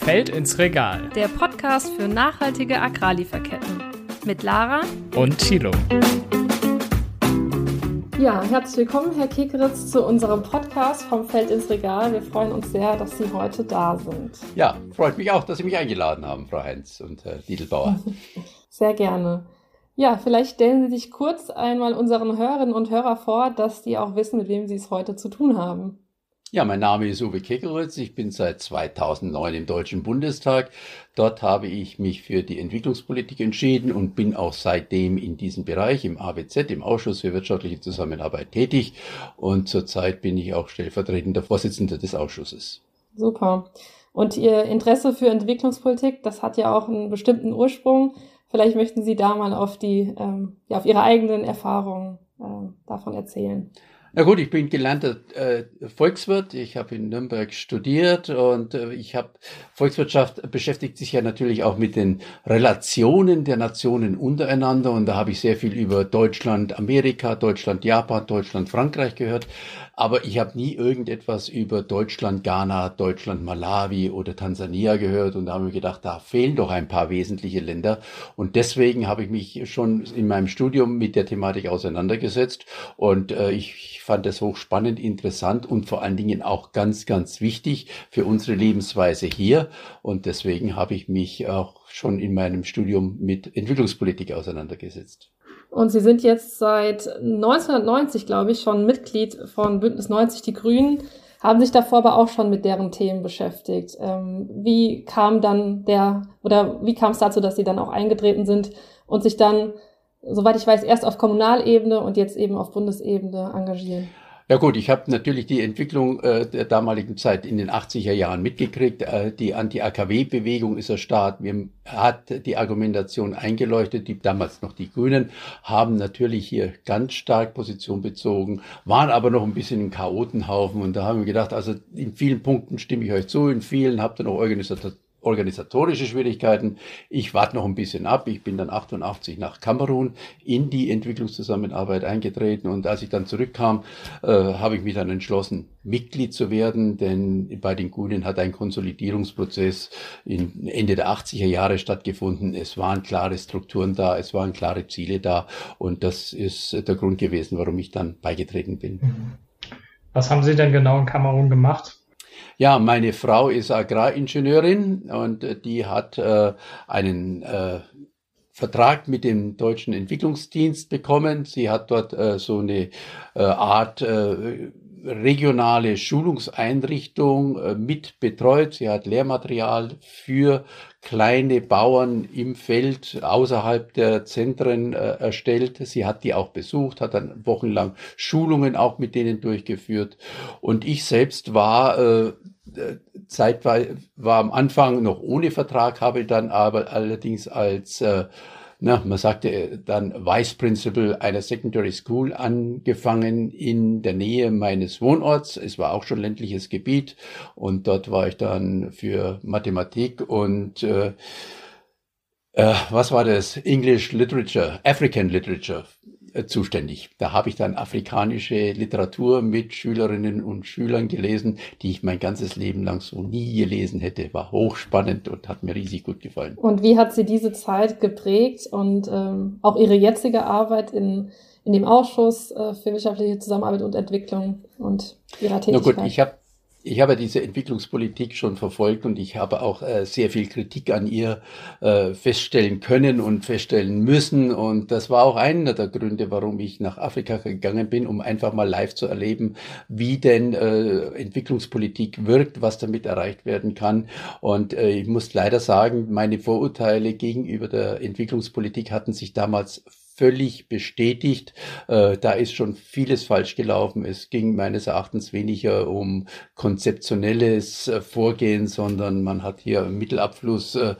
Feld ins Regal. Der Podcast für nachhaltige Agrarlieferketten. Mit Lara und Thilo. Ja, herzlich willkommen, Herr Kekeritz, zu unserem Podcast vom Feld ins Regal. Wir freuen uns sehr, dass Sie heute da sind. Ja, freut mich auch, dass Sie mich eingeladen haben, Frau Heinz und Herr Diedelbauer. Sehr gerne. Ja, vielleicht stellen Sie sich kurz einmal unseren Hörerinnen und Hörern vor, dass die auch wissen, mit wem Sie es heute zu tun haben. Ja, mein Name ist Uwe Kekeritz. Ich bin seit 2009 im Deutschen Bundestag. Dort habe ich mich für die Entwicklungspolitik entschieden und bin auch seitdem in diesem Bereich im AWZ, im Ausschuss für wirtschaftliche Zusammenarbeit tätig. Und zurzeit bin ich auch stellvertretender Vorsitzender des Ausschusses. Super. Und Ihr Interesse für Entwicklungspolitik, das hat ja auch einen bestimmten Ursprung. Vielleicht möchten Sie da mal auf die, ähm, ja, auf Ihre eigenen Erfahrungen äh, davon erzählen. Na gut, ich bin gelernter äh, Volkswirt. Ich habe in Nürnberg studiert und äh, ich habe Volkswirtschaft beschäftigt sich ja natürlich auch mit den Relationen der Nationen untereinander und da habe ich sehr viel über Deutschland, Amerika, Deutschland, Japan, Deutschland, Frankreich gehört. Aber ich habe nie irgendetwas über Deutschland, Ghana, Deutschland, Malawi oder Tansania gehört und da habe ich gedacht, da fehlen doch ein paar wesentliche Länder. Und deswegen habe ich mich schon in meinem Studium mit der Thematik auseinandergesetzt und äh, ich fand das hochspannend, interessant und vor allen Dingen auch ganz, ganz wichtig für unsere Lebensweise hier. Und deswegen habe ich mich auch schon in meinem Studium mit Entwicklungspolitik auseinandergesetzt. Und Sie sind jetzt seit 1990, glaube ich, schon Mitglied von Bündnis 90 Die Grünen, haben sich davor aber auch schon mit deren Themen beschäftigt. Ähm, wie kam dann der, oder wie kam es dazu, dass Sie dann auch eingetreten sind und sich dann soweit ich weiß, erst auf Kommunalebene und jetzt eben auf Bundesebene engagieren. Ja gut, ich habe natürlich die Entwicklung äh, der damaligen Zeit in den 80er Jahren mitgekriegt. Äh, die Anti-AKW-Bewegung ist erstarrt. Mir hat die Argumentation eingeleuchtet. Die damals noch die Grünen haben natürlich hier ganz stark Position bezogen, waren aber noch ein bisschen ein Chaotenhaufen. Und da haben wir gedacht, also in vielen Punkten stimme ich euch zu, in vielen habt ihr noch Organisator organisatorische Schwierigkeiten. Ich warte noch ein bisschen ab. Ich bin dann 88 nach Kamerun in die Entwicklungszusammenarbeit eingetreten und als ich dann zurückkam, äh, habe ich mich dann entschlossen, Mitglied zu werden, denn bei den Grünen hat ein Konsolidierungsprozess in Ende der 80er Jahre stattgefunden. Es waren klare Strukturen da, es waren klare Ziele da und das ist der Grund gewesen, warum ich dann beigetreten bin. Was haben Sie denn genau in Kamerun gemacht? Ja, meine Frau ist Agraringenieurin und äh, die hat äh, einen äh, Vertrag mit dem Deutschen Entwicklungsdienst bekommen. Sie hat dort äh, so eine äh, Art äh, regionale Schulungseinrichtung äh, mit betreut. Sie hat Lehrmaterial für kleine Bauern im Feld außerhalb der Zentren äh, erstellt. Sie hat die auch besucht, hat dann wochenlang Schulungen auch mit denen durchgeführt. Und ich selbst war äh, zeitweise war am Anfang noch ohne Vertrag, habe dann aber allerdings als äh, na, man sagte dann Vice Principal einer Secondary School angefangen in der Nähe meines Wohnorts. Es war auch schon ländliches Gebiet und dort war ich dann für Mathematik und äh, äh, was war das? English Literature, African Literature äh, zuständig. Da habe ich dann afrikanische Literatur mit Schülerinnen und Schülern gelesen, die ich mein ganzes Leben lang so nie gelesen hätte. War hochspannend und hat mir riesig gut gefallen. Und wie hat sie diese Zeit geprägt und ähm, auch ihre jetzige Arbeit in, in dem Ausschuss äh, für wirtschaftliche Zusammenarbeit und Entwicklung und ihrer Tätigkeit? Na gut, ich habe ich habe diese Entwicklungspolitik schon verfolgt und ich habe auch äh, sehr viel Kritik an ihr äh, feststellen können und feststellen müssen. Und das war auch einer der Gründe, warum ich nach Afrika gegangen bin, um einfach mal live zu erleben, wie denn äh, Entwicklungspolitik wirkt, was damit erreicht werden kann. Und äh, ich muss leider sagen, meine Vorurteile gegenüber der Entwicklungspolitik hatten sich damals völlig bestätigt. Äh, da ist schon vieles falsch gelaufen. Es ging meines Erachtens weniger um konzeptionelles äh, Vorgehen, sondern man hat hier Mittelabfluss äh,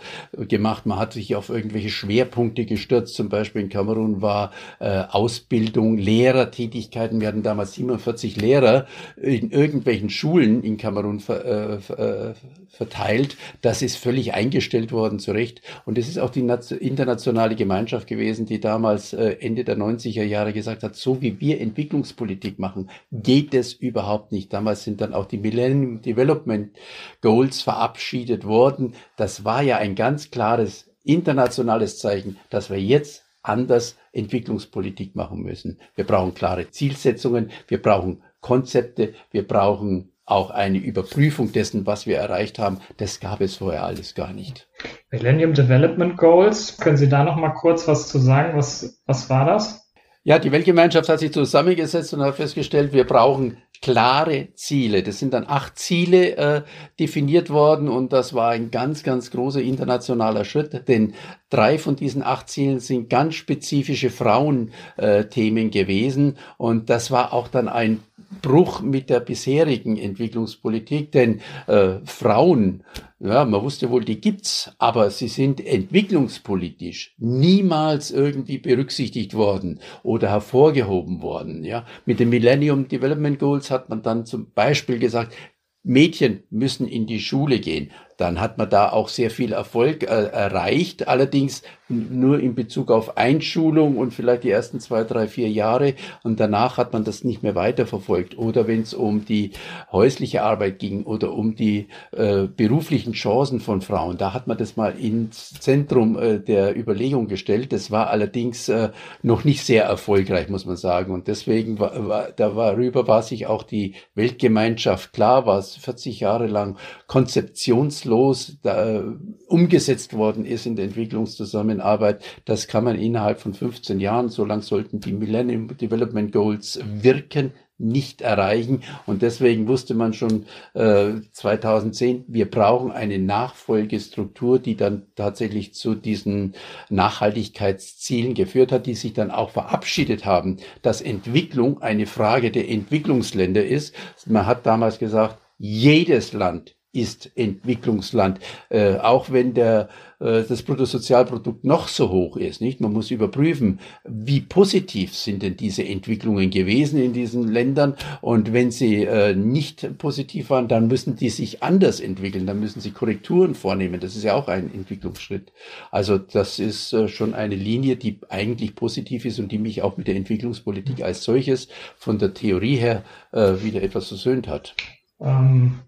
gemacht. Man hat sich auf irgendwelche Schwerpunkte gestürzt. Zum Beispiel in Kamerun war äh, Ausbildung, Lehrertätigkeiten. Wir hatten damals 47 Lehrer in irgendwelchen Schulen in Kamerun ver, äh, äh, verteilt. Das ist völlig eingestellt worden, zu Recht. Und es ist auch die internationale Gemeinschaft gewesen, die damals äh, Ende der 90er Jahre gesagt hat, so wie wir Entwicklungspolitik machen, geht es überhaupt nicht. Damals sind dann auch die Millennium Development Goals verabschiedet worden. Das war ja ein ganz klares internationales Zeichen, dass wir jetzt anders Entwicklungspolitik machen müssen. Wir brauchen klare Zielsetzungen, wir brauchen Konzepte, wir brauchen auch eine Überprüfung dessen, was wir erreicht haben. Das gab es vorher alles gar nicht. Millennium Development Goals, können Sie da noch mal kurz was zu sagen? Was, was war das? Ja, die Weltgemeinschaft hat sich zusammengesetzt und hat festgestellt, wir brauchen klare Ziele. Das sind dann acht Ziele äh, definiert worden und das war ein ganz, ganz großer internationaler Schritt, denn drei von diesen acht Zielen sind ganz spezifische Frauenthemen äh, gewesen und das war auch dann ein Bruch mit der bisherigen Entwicklungspolitik, denn äh, Frauen, ja, man wusste wohl, die gibt's, aber sie sind entwicklungspolitisch niemals irgendwie berücksichtigt worden oder hervorgehoben worden. Ja, mit den Millennium Development Goals hat man dann zum Beispiel gesagt, Mädchen müssen in die Schule gehen dann hat man da auch sehr viel Erfolg äh, erreicht. Allerdings nur in Bezug auf Einschulung und vielleicht die ersten zwei, drei, vier Jahre. Und danach hat man das nicht mehr weiterverfolgt. Oder wenn es um die häusliche Arbeit ging oder um die äh, beruflichen Chancen von Frauen, da hat man das mal ins Zentrum äh, der Überlegung gestellt. Das war allerdings äh, noch nicht sehr erfolgreich, muss man sagen. Und deswegen war, war darüber war sich auch die Weltgemeinschaft klar, war es 40 Jahre lang konzeptionslos reibungslos da, umgesetzt worden ist in der Entwicklungszusammenarbeit, das kann man innerhalb von 15 Jahren, so lang sollten die Millennium Development Goals wirken, nicht erreichen. Und deswegen wusste man schon äh, 2010, wir brauchen eine Nachfolgestruktur, die dann tatsächlich zu diesen Nachhaltigkeitszielen geführt hat, die sich dann auch verabschiedet haben, dass Entwicklung eine Frage der Entwicklungsländer ist. Man hat damals gesagt, jedes Land ist Entwicklungsland, äh, auch wenn der, äh, das Bruttosozialprodukt noch so hoch ist. Nicht? Man muss überprüfen, wie positiv sind denn diese Entwicklungen gewesen in diesen Ländern und wenn sie äh, nicht positiv waren, dann müssen die sich anders entwickeln, dann müssen sie Korrekturen vornehmen. Das ist ja auch ein Entwicklungsschritt. Also das ist äh, schon eine Linie, die eigentlich positiv ist und die mich auch mit der Entwicklungspolitik als solches von der Theorie her äh, wieder etwas versöhnt hat. Ähm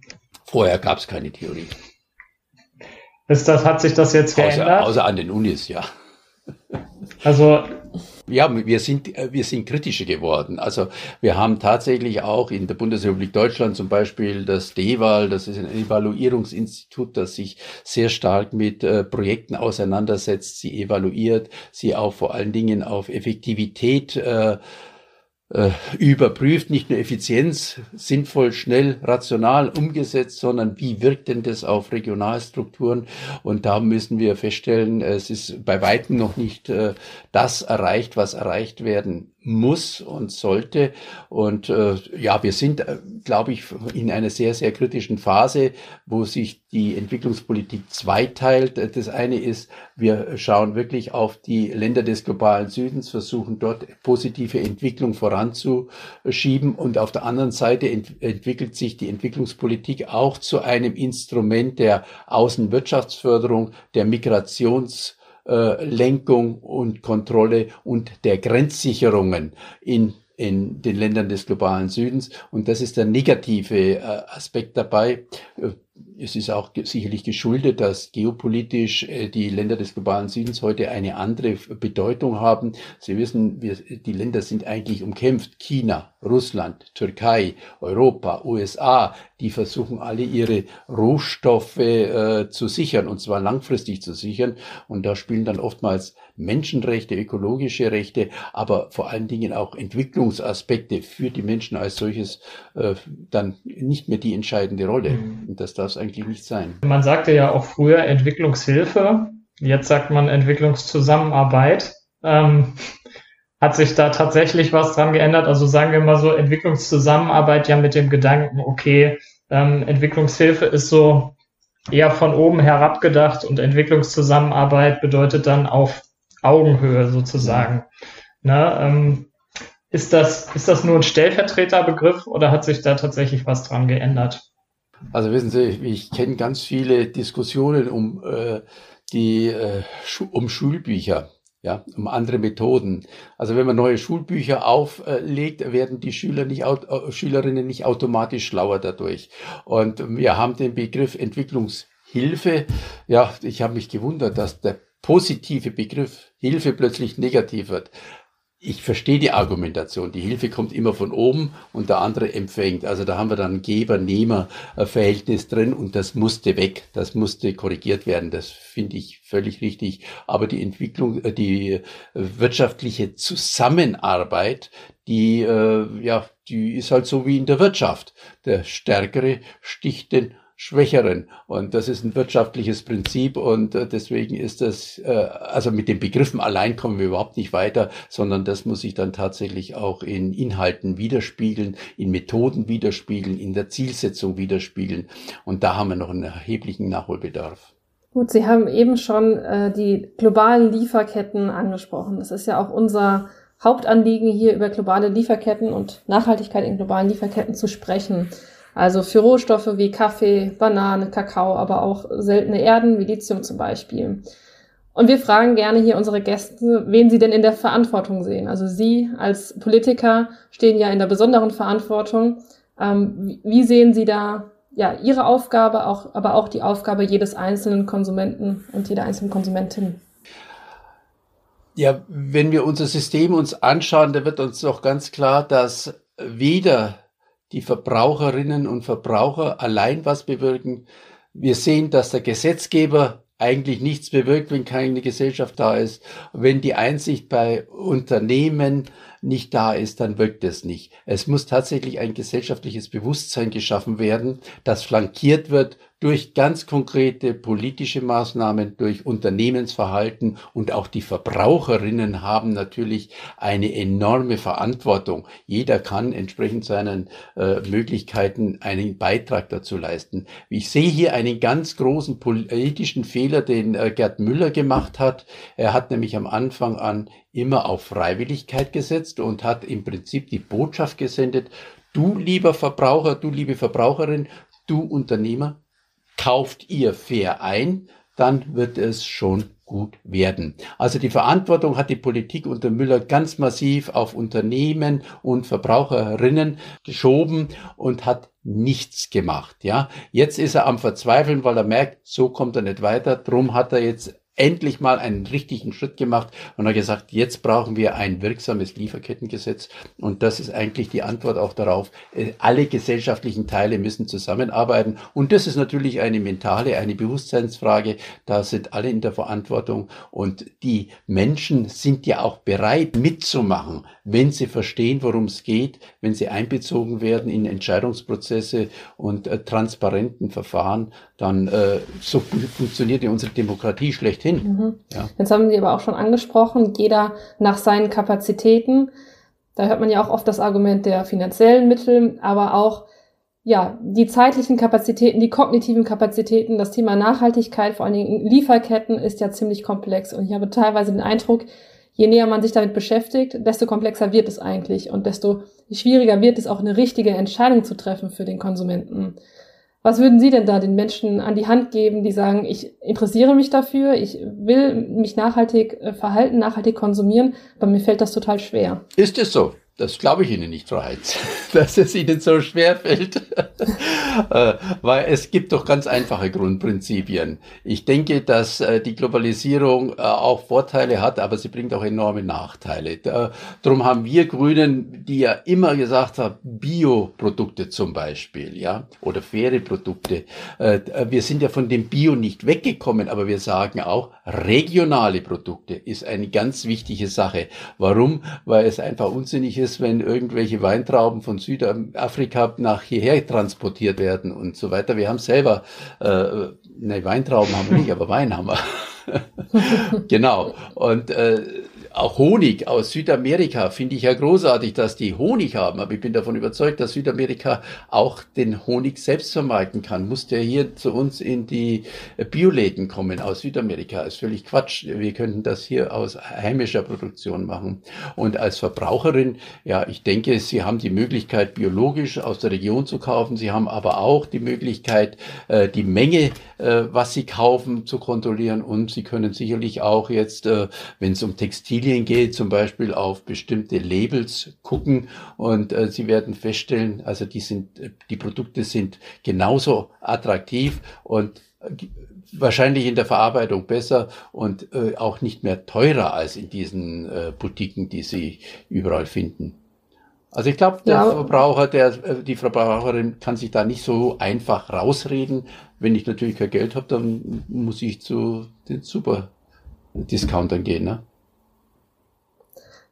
Vorher gab es keine Theorie. Ist das, hat sich das jetzt geändert? Außer, außer an den Unis, ja. Also ja, wir sind, wir sind kritischer geworden. Also wir haben tatsächlich auch in der Bundesrepublik Deutschland zum Beispiel das DEWAL, das ist ein Evaluierungsinstitut, das sich sehr stark mit äh, Projekten auseinandersetzt, sie evaluiert, sie auch vor allen Dingen auf Effektivität äh, äh, überprüft, nicht nur Effizienz, sinnvoll, schnell, rational umgesetzt, sondern wie wirkt denn das auf Regionalstrukturen? Und da müssen wir feststellen, es ist bei weitem noch nicht äh, das erreicht, was erreicht werden muss und sollte. Und äh, ja, wir sind, äh, glaube ich, in einer sehr, sehr kritischen Phase, wo sich die Entwicklungspolitik zweiteilt. Das eine ist, wir schauen wirklich auf die Länder des globalen Südens, versuchen dort positive Entwicklung voranzuschieben. Und auf der anderen Seite ent entwickelt sich die Entwicklungspolitik auch zu einem Instrument der Außenwirtschaftsförderung, der Migrations äh, Lenkung und Kontrolle und der Grenzsicherungen in in den Ländern des globalen Südens. Und das ist der negative äh, Aspekt dabei. Äh, es ist auch sicherlich geschuldet, dass geopolitisch äh, die Länder des globalen Südens heute eine andere Bedeutung haben. Sie wissen, wir, die Länder sind eigentlich umkämpft. China, Russland, Türkei, Europa, USA, die versuchen alle ihre Rohstoffe äh, zu sichern und zwar langfristig zu sichern. Und da spielen dann oftmals Menschenrechte, ökologische Rechte, aber vor allen Dingen auch Entwicklungsaspekte für die Menschen als solches äh, dann nicht mehr die entscheidende Rolle. Mhm. Und das darf es eigentlich nicht sein. Man sagte ja auch früher Entwicklungshilfe, jetzt sagt man Entwicklungszusammenarbeit. Ähm, hat sich da tatsächlich was dran geändert? Also sagen wir mal so Entwicklungszusammenarbeit ja mit dem Gedanken, okay, ähm, Entwicklungshilfe ist so eher von oben herab gedacht und Entwicklungszusammenarbeit bedeutet dann auf Augenhöhe sozusagen. Ne, ähm, ist, das, ist das nur ein Stellvertreterbegriff oder hat sich da tatsächlich was dran geändert? Also wissen Sie, ich kenne ganz viele Diskussionen um äh, die äh, um Schulbücher. ja, um andere Methoden. Also wenn man neue Schulbücher auflegt, werden die Schüler nicht, Schülerinnen nicht automatisch schlauer dadurch. Und wir haben den Begriff Entwicklungshilfe. Ja, ich habe mich gewundert, dass der positive Begriff Hilfe plötzlich negativ wird ich verstehe die Argumentation. Die Hilfe kommt immer von oben und der andere empfängt. Also da haben wir dann Geber-Nehmer-Verhältnis drin und das musste weg. Das musste korrigiert werden. Das finde ich völlig richtig. Aber die Entwicklung, äh, die wirtschaftliche Zusammenarbeit, die, äh, ja, die ist halt so wie in der Wirtschaft. Der Stärkere sticht den Schwächeren. Und das ist ein wirtschaftliches Prinzip und äh, deswegen ist das, äh, also mit den Begriffen allein kommen wir überhaupt nicht weiter, sondern das muss sich dann tatsächlich auch in Inhalten widerspiegeln, in Methoden widerspiegeln, in der Zielsetzung widerspiegeln. Und da haben wir noch einen erheblichen Nachholbedarf. Gut, Sie haben eben schon äh, die globalen Lieferketten angesprochen. Das ist ja auch unser Hauptanliegen, hier über globale Lieferketten und Nachhaltigkeit in globalen Lieferketten zu sprechen. Also für Rohstoffe wie Kaffee, Banane, Kakao, aber auch seltene Erden wie Lithium zum Beispiel. Und wir fragen gerne hier unsere Gäste, wen sie denn in der Verantwortung sehen. Also Sie als Politiker stehen ja in der besonderen Verantwortung. Ähm, wie sehen Sie da ja Ihre Aufgabe, auch, aber auch die Aufgabe jedes einzelnen Konsumenten und jeder einzelnen Konsumentin? Ja, wenn wir unser System uns anschauen, da wird uns doch ganz klar, dass weder die Verbraucherinnen und Verbraucher allein was bewirken. Wir sehen, dass der Gesetzgeber eigentlich nichts bewirkt, wenn keine Gesellschaft da ist. Wenn die Einsicht bei Unternehmen nicht da ist, dann wirkt es nicht. Es muss tatsächlich ein gesellschaftliches Bewusstsein geschaffen werden, das flankiert wird durch ganz konkrete politische Maßnahmen, durch Unternehmensverhalten und auch die Verbraucherinnen haben natürlich eine enorme Verantwortung. Jeder kann entsprechend seinen äh, Möglichkeiten einen Beitrag dazu leisten. Ich sehe hier einen ganz großen politischen Fehler, den äh, Gerd Müller gemacht hat. Er hat nämlich am Anfang an immer auf Freiwilligkeit gesetzt und hat im Prinzip die Botschaft gesendet, du lieber Verbraucher, du liebe Verbraucherin, du Unternehmer, kauft ihr fair ein, dann wird es schon gut werden. Also die Verantwortung hat die Politik unter Müller ganz massiv auf Unternehmen und Verbraucherinnen geschoben und hat nichts gemacht. Ja, jetzt ist er am Verzweifeln, weil er merkt, so kommt er nicht weiter. Drum hat er jetzt endlich mal einen richtigen Schritt gemacht und hat gesagt, jetzt brauchen wir ein wirksames Lieferkettengesetz. Und das ist eigentlich die Antwort auch darauf. Äh, alle gesellschaftlichen Teile müssen zusammenarbeiten. Und das ist natürlich eine mentale, eine Bewusstseinsfrage. Da sind alle in der Verantwortung. Und die Menschen sind ja auch bereit mitzumachen, wenn sie verstehen, worum es geht, wenn sie einbezogen werden in Entscheidungsprozesse und äh, transparenten Verfahren, dann äh, so funktioniert ja unsere Demokratie schlechthin. Mhm. Ja. Jetzt haben Sie aber auch schon angesprochen, jeder nach seinen Kapazitäten. Da hört man ja auch oft das Argument der finanziellen Mittel, aber auch ja, die zeitlichen Kapazitäten, die kognitiven Kapazitäten, das Thema Nachhaltigkeit, vor allen Dingen Lieferketten ist ja ziemlich komplex. Und ich habe teilweise den Eindruck, je näher man sich damit beschäftigt, desto komplexer wird es eigentlich und desto schwieriger wird es auch eine richtige Entscheidung zu treffen für den Konsumenten. Was würden Sie denn da den Menschen an die Hand geben, die sagen, ich interessiere mich dafür, ich will mich nachhaltig äh, verhalten, nachhaltig konsumieren, aber mir fällt das total schwer? Ist es so? Das glaube ich Ihnen nicht, Frau Heinz, dass es Ihnen so schwer fällt. Äh, weil es gibt doch ganz einfache Grundprinzipien. Ich denke, dass äh, die Globalisierung äh, auch Vorteile hat, aber sie bringt auch enorme Nachteile. Darum haben wir Grünen, die ja immer gesagt haben, Bioprodukte zum Beispiel, ja, oder faire Produkte. Wir sind ja von dem Bio nicht weggekommen, aber wir sagen auch, regionale Produkte ist eine ganz wichtige Sache. Warum? Weil es einfach unsinnig ist, ist, wenn irgendwelche Weintrauben von Südafrika nach hierher transportiert werden und so weiter. Wir haben selber, äh, ne, Weintrauben haben wir nicht, aber Wein haben wir. genau. Und äh, auch Honig aus Südamerika finde ich ja großartig, dass die Honig haben. Aber ich bin davon überzeugt, dass Südamerika auch den Honig selbst vermarkten kann. Muss der hier zu uns in die Bioläden kommen aus Südamerika? ist völlig Quatsch. Wir könnten das hier aus heimischer Produktion machen. Und als Verbraucherin, ja, ich denke, Sie haben die Möglichkeit, biologisch aus der Region zu kaufen. Sie haben aber auch die Möglichkeit, äh, die Menge, äh, was Sie kaufen, zu kontrollieren. Und Sie können sicherlich auch jetzt, äh, wenn es um Textilien geht, zum Beispiel auf bestimmte Labels gucken und äh, Sie werden feststellen, also die sind, die Produkte sind genauso attraktiv und wahrscheinlich in der Verarbeitung besser und äh, auch nicht mehr teurer als in diesen äh, Boutiquen, die Sie überall finden. Also ich glaube, der ja. Verbraucher, der, äh, die Verbraucherin kann sich da nicht so einfach rausreden. Wenn ich natürlich kein Geld habe, dann muss ich zu den Super-Discountern gehen. Ne?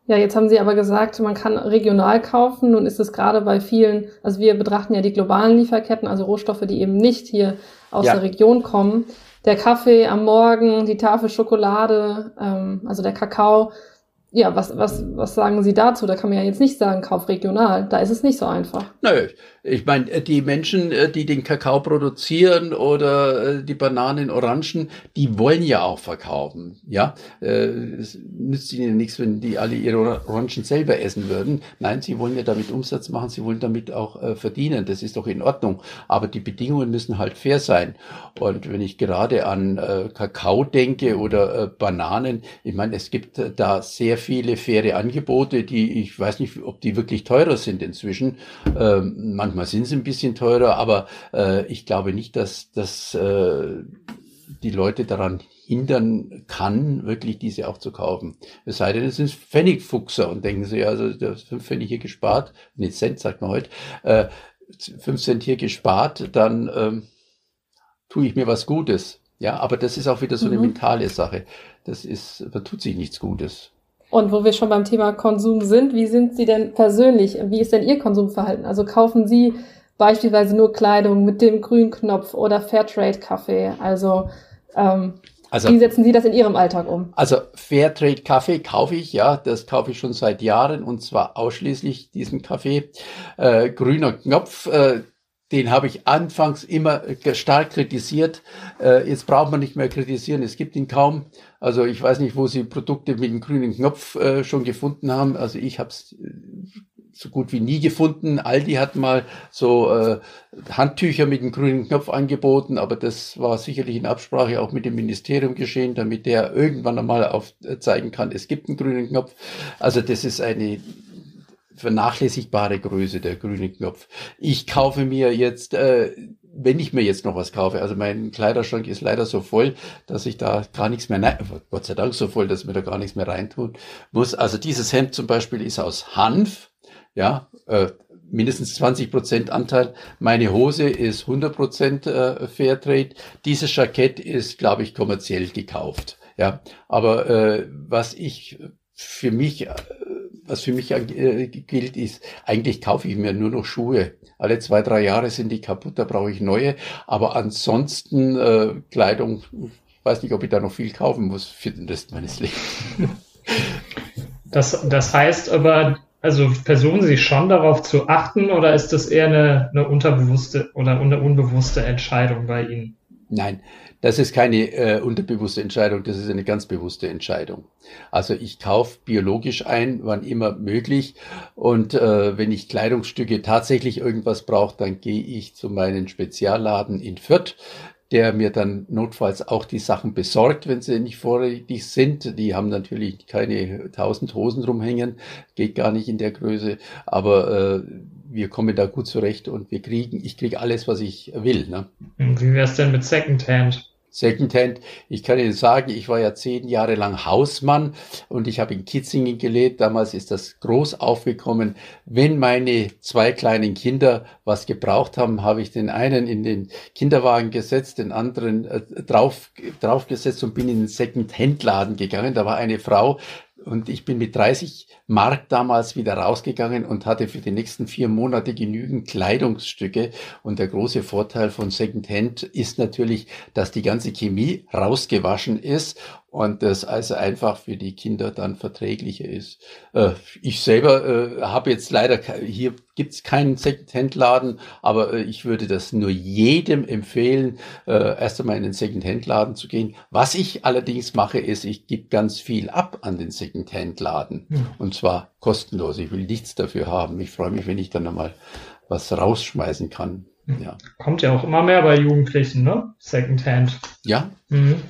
Ja, jetzt haben Sie aber gesagt, man kann regional kaufen. Nun ist es gerade bei vielen, also wir betrachten ja die globalen Lieferketten, also Rohstoffe, die eben nicht hier aus ja. der Region kommen. Der Kaffee am Morgen, die Tafel Schokolade, ähm, also der Kakao, ja, was, was, was sagen Sie dazu? Da kann man ja jetzt nicht sagen, kauf regional. Da ist es nicht so einfach. Nö, ich meine, äh, die Menschen, äh, die den Kakao produzieren oder äh, die Bananen, Orangen, die wollen ja auch verkaufen. Ja, es nützt ihnen nichts, wenn die alle ihre Orangen selber essen würden. Nein, sie wollen ja damit Umsatz machen, sie wollen damit auch verdienen. Das ist doch in Ordnung. Aber die Bedingungen müssen halt fair sein. Und wenn ich gerade an Kakao denke oder Bananen, ich meine, es gibt da sehr viele faire Angebote, die ich weiß nicht, ob die wirklich teurer sind inzwischen. Ähm, manchmal sind sie ein bisschen teurer, aber äh, ich glaube nicht, dass, dass äh, die Leute daran hindern kann, wirklich diese auch zu kaufen. Es sei denn, es sind Pfennigfuchser und denken sie, also das fünf Pfennig hier gespart, nicht Cent sagt man heute, äh, fünf Cent hier gespart, dann ähm, tue ich mir was Gutes. Ja, aber das ist auch wieder so eine mhm. mentale Sache. Das ist, da tut sich nichts Gutes. Und wo wir schon beim Thema Konsum sind, wie sind Sie denn persönlich? Wie ist denn Ihr Konsumverhalten? Also kaufen Sie beispielsweise nur Kleidung mit dem grünen Knopf oder Fairtrade-Kaffee? Also, ähm, also, wie setzen Sie das in Ihrem Alltag um? Also Fairtrade-Kaffee kaufe ich, ja, das kaufe ich schon seit Jahren und zwar ausschließlich diesen Kaffee. Äh, grüner Knopf, äh, den habe ich anfangs immer stark kritisiert. Äh, jetzt braucht man nicht mehr kritisieren, es gibt ihn kaum. Also ich weiß nicht, wo Sie Produkte mit dem grünen Knopf äh, schon gefunden haben. Also ich habe es äh, so gut wie nie gefunden. Aldi hat mal so äh, Handtücher mit dem grünen Knopf angeboten, aber das war sicherlich in Absprache auch mit dem Ministerium geschehen, damit der irgendwann einmal aufzeigen kann, es gibt einen grünen Knopf. Also das ist eine vernachlässigbare Größe, der grüne Knopf. Ich kaufe mir jetzt, äh, wenn ich mir jetzt noch was kaufe, also mein Kleiderschrank ist leider so voll, dass ich da gar nichts mehr, nein, Gott sei Dank so voll, dass mir da gar nichts mehr reintun muss. Also dieses Hemd zum Beispiel ist aus Hanf, ja, äh, mindestens 20 Prozent Anteil. Meine Hose ist 100 Prozent äh, Fairtrade. Dieses Jackett ist, glaube ich, kommerziell gekauft. Ja, aber äh, was ich für mich äh, was für mich äh, gilt, ist, eigentlich kaufe ich mir nur noch Schuhe. Alle zwei, drei Jahre sind die kaputt, da brauche ich neue. Aber ansonsten äh, Kleidung, ich weiß nicht, ob ich da noch viel kaufen muss für den Rest meines Lebens. Das, das heißt aber, also versuchen Sie schon darauf zu achten oder ist das eher eine, eine unterbewusste oder eine unbewusste Entscheidung bei Ihnen? Nein, das ist keine äh, unterbewusste Entscheidung, das ist eine ganz bewusste Entscheidung. Also ich kaufe biologisch ein, wann immer möglich. Und äh, wenn ich Kleidungsstücke tatsächlich irgendwas brauche, dann gehe ich zu meinen Spezialladen in Fürth der mir dann notfalls auch die Sachen besorgt, wenn sie nicht vorrätig sind. Die haben natürlich keine tausend Hosen rumhängen, geht gar nicht in der Größe, aber äh, wir kommen da gut zurecht und wir kriegen, ich kriege alles, was ich will. Ne? Wie wär's denn mit Secondhand? Secondhand, ich kann Ihnen sagen, ich war ja zehn Jahre lang Hausmann und ich habe in Kitzingen gelebt. Damals ist das groß aufgekommen. Wenn meine zwei kleinen Kinder was gebraucht haben, habe ich den einen in den Kinderwagen gesetzt, den anderen äh, drauf, draufgesetzt und bin in den Secondhand-Laden gegangen. Da war eine Frau, und ich bin mit 30 Mark damals wieder rausgegangen und hatte für die nächsten vier Monate genügend Kleidungsstücke. Und der große Vorteil von Secondhand ist natürlich, dass die ganze Chemie rausgewaschen ist und das also einfach für die Kinder dann verträglicher ist. Äh, ich selber äh, habe jetzt leider, hier gibt's keinen Second-Hand-Laden, aber äh, ich würde das nur jedem empfehlen, äh, erst einmal in den Second-Hand-Laden zu gehen. Was ich allerdings mache, ist, ich gebe ganz viel ab an den Second-Hand-Laden hm. und zwar kostenlos. Ich will nichts dafür haben. Ich freue mich, wenn ich dann einmal was rausschmeißen kann. Hm. Ja. Kommt ja auch immer mehr bei Jugendlichen, ne? Secondhand. Ja. Mhm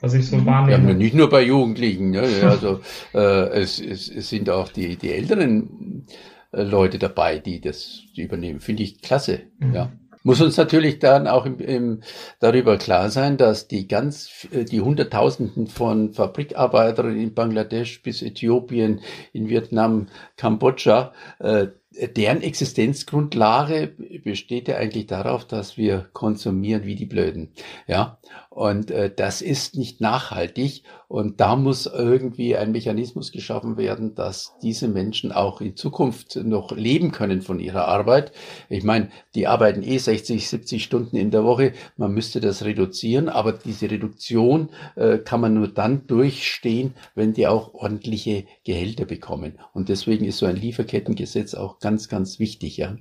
was ich so mhm. wahrnehme. Ja, nicht nur bei Jugendlichen, ne? also äh, es, es, es sind auch die, die älteren Leute dabei, die das übernehmen. Finde ich klasse. Mhm. Ja. Muss uns natürlich dann auch im, im, darüber klar sein, dass die ganz, äh, die Hunderttausenden von Fabrikarbeitern in Bangladesch bis Äthiopien, in Vietnam, Kambodscha, äh, deren Existenzgrundlage besteht ja eigentlich darauf, dass wir konsumieren wie die Blöden. Ja, und äh, das ist nicht nachhaltig. Und da muss irgendwie ein Mechanismus geschaffen werden, dass diese Menschen auch in Zukunft noch leben können von ihrer Arbeit. Ich meine, die arbeiten eh 60, 70 Stunden in der Woche. Man müsste das reduzieren, aber diese Reduktion äh, kann man nur dann durchstehen, wenn die auch ordentliche Gehälter bekommen. Und deswegen ist so ein Lieferkettengesetz auch ganz, ganz wichtig, ja.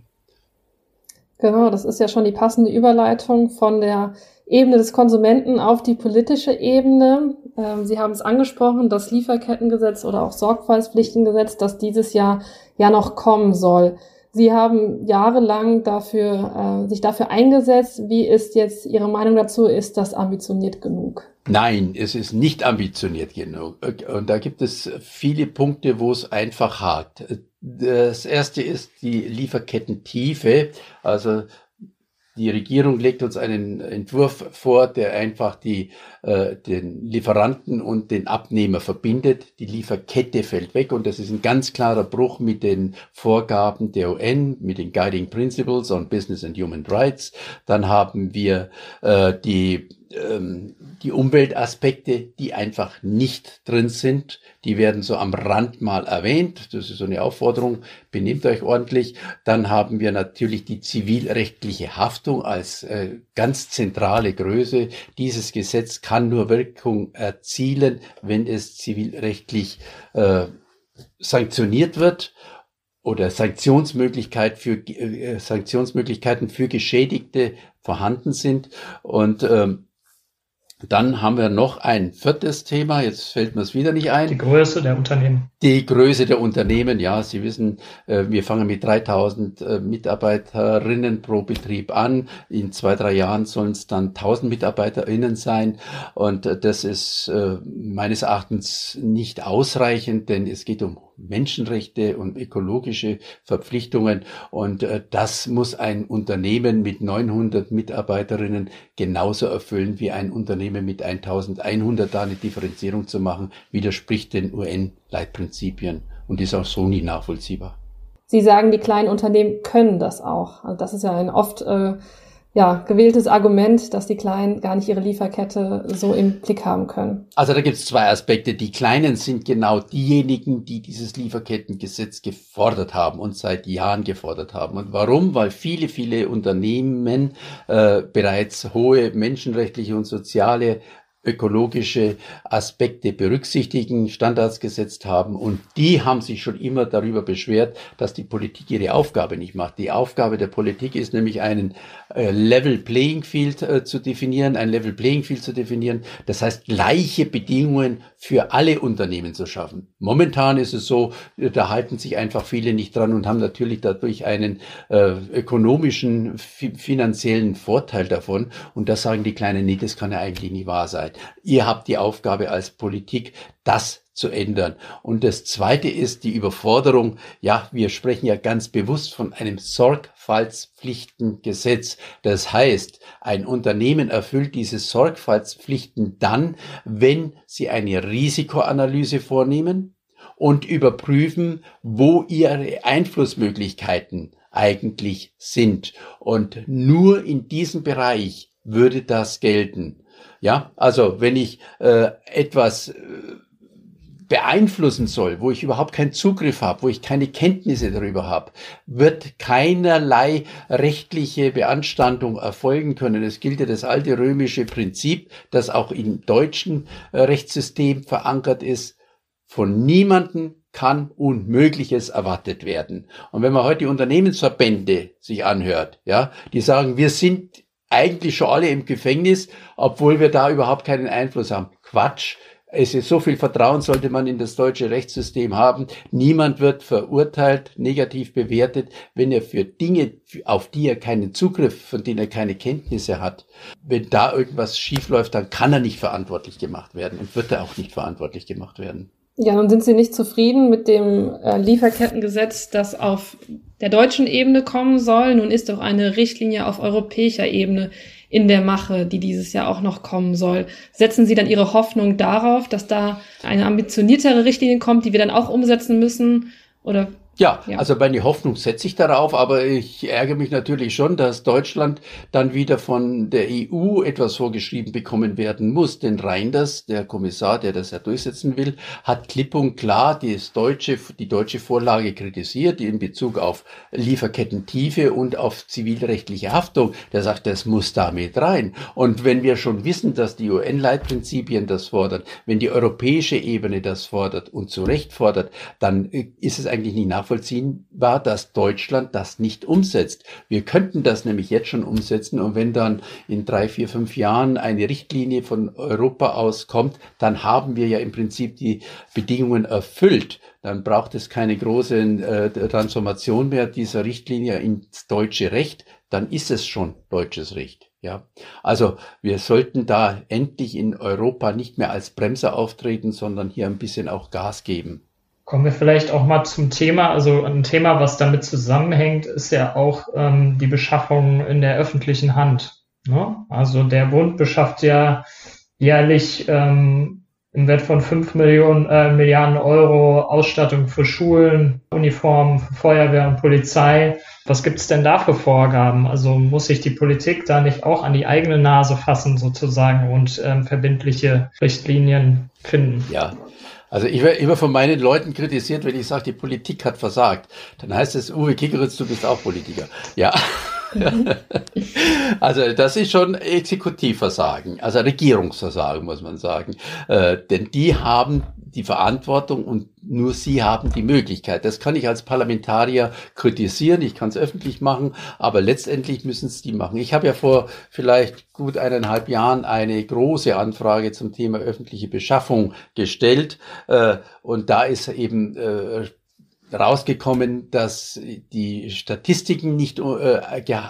Genau, das ist ja schon die passende Überleitung von der Ebene des Konsumenten auf die politische Ebene. Ähm, Sie haben es angesprochen, das Lieferkettengesetz oder auch Sorgfaltspflichtengesetz, das dieses Jahr ja noch kommen soll. Sie haben jahrelang dafür, äh, sich dafür eingesetzt. Wie ist jetzt Ihre Meinung dazu? Ist das ambitioniert genug? Nein, es ist nicht ambitioniert genug. Und da gibt es viele Punkte, wo es einfach hakt. Das erste ist die Lieferkettentiefe. Also die Regierung legt uns einen Entwurf vor, der einfach die, äh, den Lieferanten und den Abnehmer verbindet. Die Lieferkette fällt weg und das ist ein ganz klarer Bruch mit den Vorgaben der UN, mit den Guiding Principles on Business and Human Rights. Dann haben wir äh, die ähm, die Umweltaspekte, die einfach nicht drin sind, die werden so am Rand mal erwähnt. Das ist so eine Aufforderung, benehmt euch ordentlich. Dann haben wir natürlich die zivilrechtliche Haftung als äh, ganz zentrale Größe. Dieses Gesetz kann nur Wirkung erzielen, wenn es zivilrechtlich äh, sanktioniert wird oder Sanktionsmöglichkeit für, äh, Sanktionsmöglichkeiten für Geschädigte vorhanden sind. Und ähm, dann haben wir noch ein viertes Thema, jetzt fällt mir es wieder nicht ein. Die Größe der Unternehmen. Die Größe der Unternehmen, ja, Sie wissen, äh, wir fangen mit 3000 äh, Mitarbeiterinnen pro Betrieb an. In zwei, drei Jahren sollen es dann 1000 Mitarbeiterinnen sein. Und äh, das ist meines Erachtens nicht ausreichend, denn es geht um Menschenrechte und ökologische Verpflichtungen. Und äh, das muss ein Unternehmen mit 900 Mitarbeiterinnen genauso erfüllen wie ein Unternehmen mit 1100. Da eine Differenzierung zu machen, widerspricht den UN-Leitprinzipien und ist auch so nie nachvollziehbar. Sie sagen, die kleinen Unternehmen können das auch. Also das ist ja ein oft äh, ja, gewähltes Argument, dass die Kleinen gar nicht ihre Lieferkette so im Blick haben können. Also da gibt es zwei Aspekte. Die Kleinen sind genau diejenigen, die dieses Lieferkettengesetz gefordert haben und seit Jahren gefordert haben. Und warum? Weil viele, viele Unternehmen äh, bereits hohe menschenrechtliche und soziale ökologische Aspekte berücksichtigen, Standards gesetzt haben und die haben sich schon immer darüber beschwert, dass die Politik ihre Aufgabe nicht macht. Die Aufgabe der Politik ist nämlich einen äh, Level Playing Field äh, zu definieren, ein Level Playing Field zu definieren, das heißt gleiche Bedingungen für alle Unternehmen zu schaffen. Momentan ist es so, da halten sich einfach viele nicht dran und haben natürlich dadurch einen äh, ökonomischen, finanziellen Vorteil davon und das sagen die Kleinen, nee, das kann ja eigentlich nicht wahr sein. Ihr habt die Aufgabe als Politik, das zu ändern. Und das zweite ist die Überforderung. Ja, wir sprechen ja ganz bewusst von einem Sorgfaltspflichtengesetz. Das heißt, ein Unternehmen erfüllt diese Sorgfaltspflichten dann, wenn sie eine Risikoanalyse vornehmen und überprüfen, wo ihre Einflussmöglichkeiten eigentlich sind. Und nur in diesem Bereich würde das gelten. Ja, also wenn ich äh, etwas äh, beeinflussen soll, wo ich überhaupt keinen Zugriff habe, wo ich keine Kenntnisse darüber habe, wird keinerlei rechtliche Beanstandung erfolgen können. Es gilt ja das alte römische Prinzip, das auch im deutschen äh, Rechtssystem verankert ist. Von niemanden kann Unmögliches erwartet werden. Und wenn man heute die Unternehmensverbände sich anhört, ja, die sagen, wir sind eigentlich schon alle im Gefängnis, obwohl wir da überhaupt keinen Einfluss haben. Quatsch. Es ist so viel Vertrauen sollte man in das deutsche Rechtssystem haben. Niemand wird verurteilt, negativ bewertet, wenn er für Dinge, auf die er keinen Zugriff, von denen er keine Kenntnisse hat, wenn da irgendwas schiefläuft, dann kann er nicht verantwortlich gemacht werden und wird er auch nicht verantwortlich gemacht werden. Ja, nun sind Sie nicht zufrieden mit dem äh, Lieferkettengesetz, das auf der deutschen Ebene kommen soll. Nun ist doch eine Richtlinie auf europäischer Ebene in der Mache, die dieses Jahr auch noch kommen soll. Setzen Sie dann Ihre Hoffnung darauf, dass da eine ambitioniertere Richtlinie kommt, die wir dann auch umsetzen müssen? Oder ja, ja, also meine Hoffnung setze ich darauf, aber ich ärgere mich natürlich schon, dass Deutschland dann wieder von der EU etwas vorgeschrieben bekommen werden muss. Denn Reinders, der Kommissar, der das ja durchsetzen will, hat klipp und klar die deutsche, die deutsche Vorlage kritisiert, in Bezug auf Lieferkettentiefe und auf zivilrechtliche Haftung. Der sagt, das muss damit rein. Und wenn wir schon wissen, dass die UN-Leitprinzipien das fordern, wenn die europäische Ebene das fordert und zu Recht fordert, dann ist es eigentlich nicht nachvollziehbar nachvollziehbar, dass Deutschland das nicht umsetzt. Wir könnten das nämlich jetzt schon umsetzen und wenn dann in drei, vier, fünf Jahren eine Richtlinie von Europa aus kommt, dann haben wir ja im Prinzip die Bedingungen erfüllt. Dann braucht es keine große äh, Transformation mehr dieser Richtlinie ins deutsche Recht. Dann ist es schon deutsches Recht. Ja, also wir sollten da endlich in Europa nicht mehr als Bremser auftreten, sondern hier ein bisschen auch Gas geben. Kommen wir vielleicht auch mal zum Thema. Also ein Thema, was damit zusammenhängt, ist ja auch ähm, die Beschaffung in der öffentlichen Hand. Ne? Also der Bund beschafft ja jährlich ähm, im Wert von fünf Millionen, äh, Milliarden Euro Ausstattung für Schulen, Uniformen, für Feuerwehr und Polizei. Was gibt es denn da für Vorgaben? Also muss sich die Politik da nicht auch an die eigene Nase fassen sozusagen und ähm, verbindliche Richtlinien finden? Ja, also ich werde immer von meinen Leuten kritisiert, wenn ich sage, die Politik hat versagt. Dann heißt es, Uwe Kickeritz, du bist auch Politiker. Ja. also das ist schon Exekutivversagen, also Regierungsversagen, muss man sagen. Äh, denn die haben die Verantwortung und nur sie haben die Möglichkeit. Das kann ich als Parlamentarier kritisieren, ich kann es öffentlich machen, aber letztendlich müssen es die machen. Ich habe ja vor vielleicht gut eineinhalb Jahren eine große Anfrage zum Thema öffentliche Beschaffung gestellt äh, und da ist eben äh, rausgekommen, dass die Statistiken nicht äh,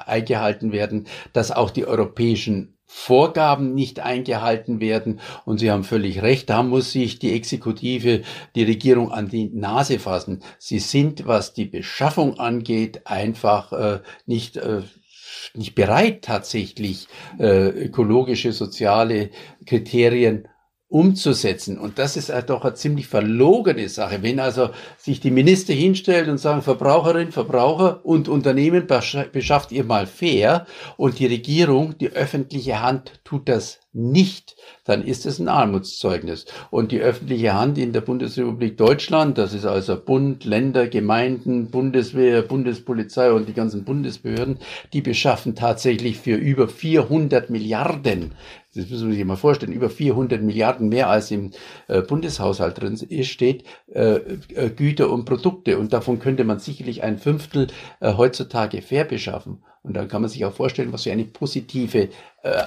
eingehalten werden, dass auch die europäischen Vorgaben nicht eingehalten werden. Und Sie haben völlig recht, da muss sich die Exekutive, die Regierung an die Nase fassen. Sie sind, was die Beschaffung angeht, einfach äh, nicht äh, nicht bereit, tatsächlich äh, ökologische, soziale Kriterien umzusetzen. Und das ist halt doch eine ziemlich verlogene Sache. Wenn also sich die Minister hinstellt und sagen, Verbraucherin, Verbraucher und Unternehmen beschafft ihr mal fair und die Regierung, die öffentliche Hand tut das nicht, dann ist es ein Armutszeugnis. Und die öffentliche Hand in der Bundesrepublik Deutschland, das ist also Bund, Länder, Gemeinden, Bundeswehr, Bundespolizei und die ganzen Bundesbehörden, die beschaffen tatsächlich für über 400 Milliarden das müssen wir sich mal vorstellen, über 400 Milliarden mehr als im äh, Bundeshaushalt drin steht, äh, äh, Güter und Produkte. Und davon könnte man sicherlich ein Fünftel äh, heutzutage fair beschaffen. Und dann kann man sich auch vorstellen, was für eine positive äh,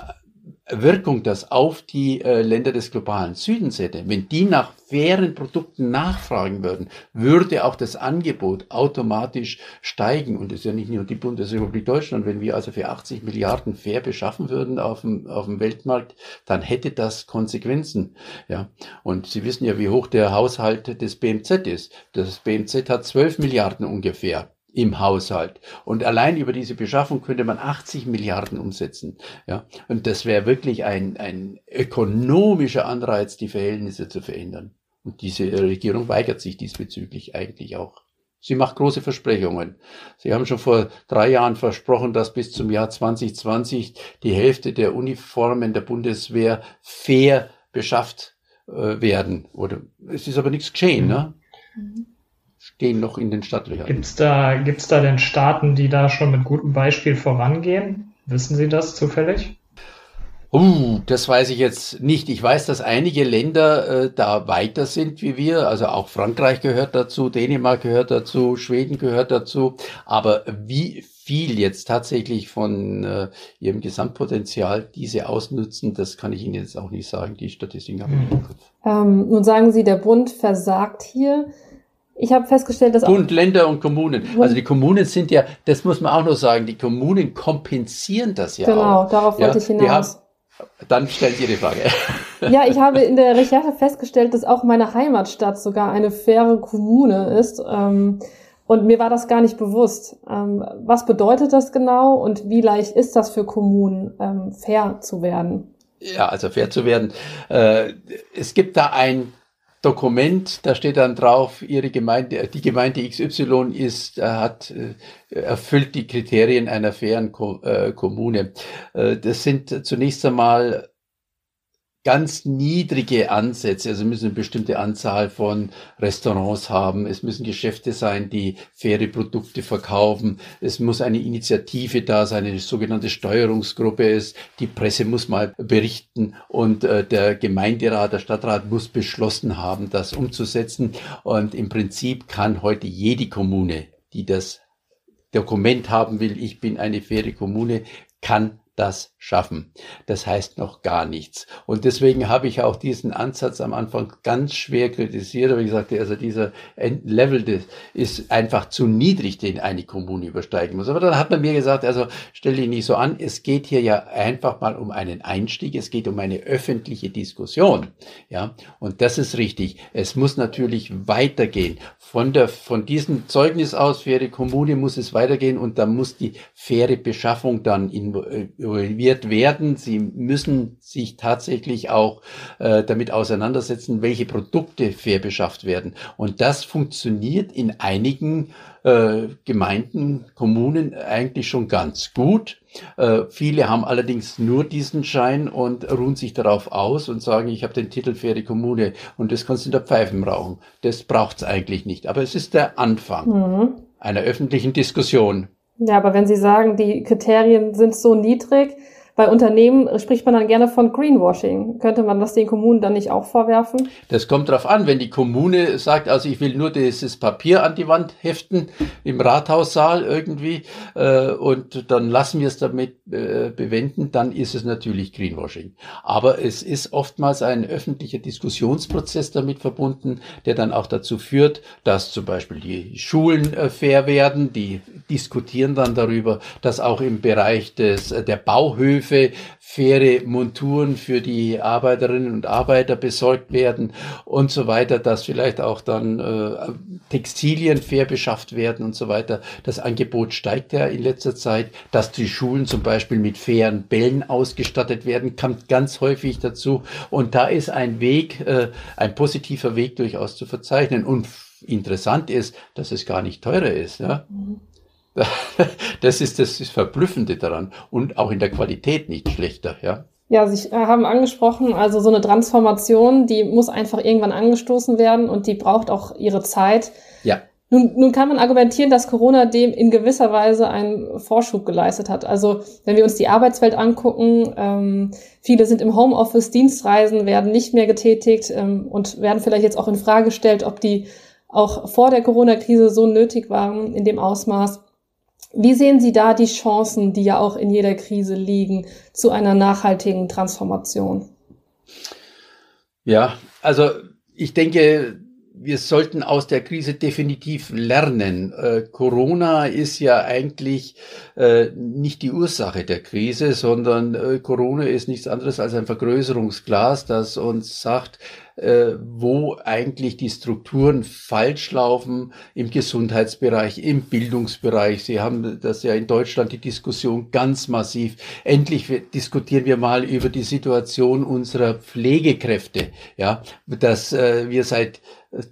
Wirkung das auf die äh, Länder des globalen Südens hätte, wenn die nach fairen Produkten nachfragen würden, würde auch das Angebot automatisch steigen. Und es ist ja nicht nur die Bundesrepublik Deutschland. Wenn wir also für 80 Milliarden fair beschaffen würden auf dem, auf dem Weltmarkt, dann hätte das Konsequenzen. Ja. Und Sie wissen ja, wie hoch der Haushalt des BMZ ist. Das BMZ hat 12 Milliarden ungefähr im Haushalt. Und allein über diese Beschaffung könnte man 80 Milliarden umsetzen. Ja, und das wäre wirklich ein, ein ökonomischer Anreiz, die Verhältnisse zu verändern. Und diese Regierung weigert sich diesbezüglich eigentlich auch. Sie macht große Versprechungen. Sie haben schon vor drei Jahren versprochen, dass bis zum Jahr 2020 die Hälfte der Uniformen der Bundeswehr fair beschafft äh, werden. Oder es ist aber nichts geschehen, ne? Mhm. Stehen noch in den Stadtlöchern. Gibt's da, gibt's da denn Staaten, die da schon mit gutem Beispiel vorangehen? Wissen Sie das zufällig? Uh, das weiß ich jetzt nicht. Ich weiß, dass einige Länder äh, da weiter sind wie wir. Also auch Frankreich gehört dazu, Dänemark gehört dazu, Schweden gehört dazu. Aber wie viel jetzt tatsächlich von äh, ihrem Gesamtpotenzial diese ausnutzen, das kann ich Ihnen jetzt auch nicht sagen. Die Statistiken habe ich nicht im Kopf. Ähm, nun sagen Sie, der Bund versagt hier. Ich habe festgestellt, dass Bund, Länder und Kommunen. Also die Kommunen sind ja, das muss man auch noch sagen, die Kommunen kompensieren das ja genau, auch. Genau, darauf wollte ich hinaus. Dann stellt ihr die Frage. Ja, ich habe in der Recherche festgestellt, dass auch meine Heimatstadt sogar eine faire Kommune ist. Ähm, und mir war das gar nicht bewusst. Ähm, was bedeutet das genau und wie leicht ist das für Kommunen, ähm, fair zu werden? Ja, also fair zu werden. Äh, es gibt da ein Dokument, da steht dann drauf, ihre Gemeinde, die Gemeinde XY ist, äh, hat, äh, erfüllt die Kriterien einer fairen äh, Kommune. Das sind zunächst einmal ganz niedrige Ansätze. Also müssen eine bestimmte Anzahl von Restaurants haben. Es müssen Geschäfte sein, die faire Produkte verkaufen. Es muss eine Initiative da sein, eine sogenannte Steuerungsgruppe ist. Die Presse muss mal berichten und äh, der Gemeinderat, der Stadtrat muss beschlossen haben, das umzusetzen. Und im Prinzip kann heute jede Kommune, die das Dokument haben will, ich bin eine faire Kommune, kann das schaffen. Das heißt noch gar nichts. Und deswegen habe ich auch diesen Ansatz am Anfang ganz schwer kritisiert, aber ich sagte, also dieser Level ist einfach zu niedrig, den eine Kommune übersteigen muss. Aber dann hat man mir gesagt, also stell dich nicht so an, es geht hier ja einfach mal um einen Einstieg, es geht um eine öffentliche Diskussion. Ja, und das ist richtig. Es muss natürlich weitergehen. Von der, von diesem Zeugnis aus, faire Kommune muss es weitergehen und da muss die faire Beschaffung dann in, involviert werden. Sie müssen sich tatsächlich auch äh, damit auseinandersetzen, welche Produkte fair beschafft werden. Und das funktioniert in einigen äh, Gemeinden, Kommunen eigentlich schon ganz gut. Äh, viele haben allerdings nur diesen Schein und ruhen sich darauf aus und sagen, ich habe den Titel faire Kommune und das kannst du in der Pfeifen rauchen. Das braucht's eigentlich nicht. Aber es ist der Anfang mhm. einer öffentlichen Diskussion. Ja, aber wenn Sie sagen, die Kriterien sind so niedrig, bei Unternehmen spricht man dann gerne von Greenwashing. Könnte man das den Kommunen dann nicht auch vorwerfen? Das kommt darauf an, wenn die Kommune sagt, also ich will nur dieses Papier an die Wand heften im Rathaussaal irgendwie äh, und dann lassen wir es damit äh, bewenden, dann ist es natürlich Greenwashing. Aber es ist oftmals ein öffentlicher Diskussionsprozess damit verbunden, der dann auch dazu führt, dass zum Beispiel die Schulen äh, fair werden, die diskutieren dann darüber, dass auch im Bereich des, äh, der Bauhöfe Hilfe, faire Monturen für die Arbeiterinnen und Arbeiter besorgt werden und so weiter, dass vielleicht auch dann äh, Textilien fair beschafft werden und so weiter. Das Angebot steigt ja in letzter Zeit, dass die Schulen zum Beispiel mit fairen Bällen ausgestattet werden, kommt ganz häufig dazu. Und da ist ein Weg, äh, ein positiver Weg durchaus zu verzeichnen. Und interessant ist, dass es gar nicht teurer ist. Ja? Mhm. Das ist das ist Verblüffende daran und auch in der Qualität nicht schlechter, ja. Ja, Sie äh, haben angesprochen, also so eine Transformation, die muss einfach irgendwann angestoßen werden und die braucht auch ihre Zeit. Ja. Nun, nun kann man argumentieren, dass Corona dem in gewisser Weise einen Vorschub geleistet hat. Also wenn wir uns die Arbeitswelt angucken, ähm, viele sind im Homeoffice, Dienstreisen werden nicht mehr getätigt ähm, und werden vielleicht jetzt auch in Frage gestellt, ob die auch vor der Corona-Krise so nötig waren in dem Ausmaß. Wie sehen Sie da die Chancen, die ja auch in jeder Krise liegen, zu einer nachhaltigen Transformation? Ja, also ich denke, wir sollten aus der Krise definitiv lernen. Äh, Corona ist ja eigentlich äh, nicht die Ursache der Krise, sondern äh, Corona ist nichts anderes als ein Vergrößerungsglas, das uns sagt, äh, wo eigentlich die Strukturen falsch laufen im Gesundheitsbereich, im Bildungsbereich. Sie haben das ja in Deutschland die Diskussion ganz massiv. Endlich diskutieren wir mal über die Situation unserer Pflegekräfte, ja, dass äh, wir seit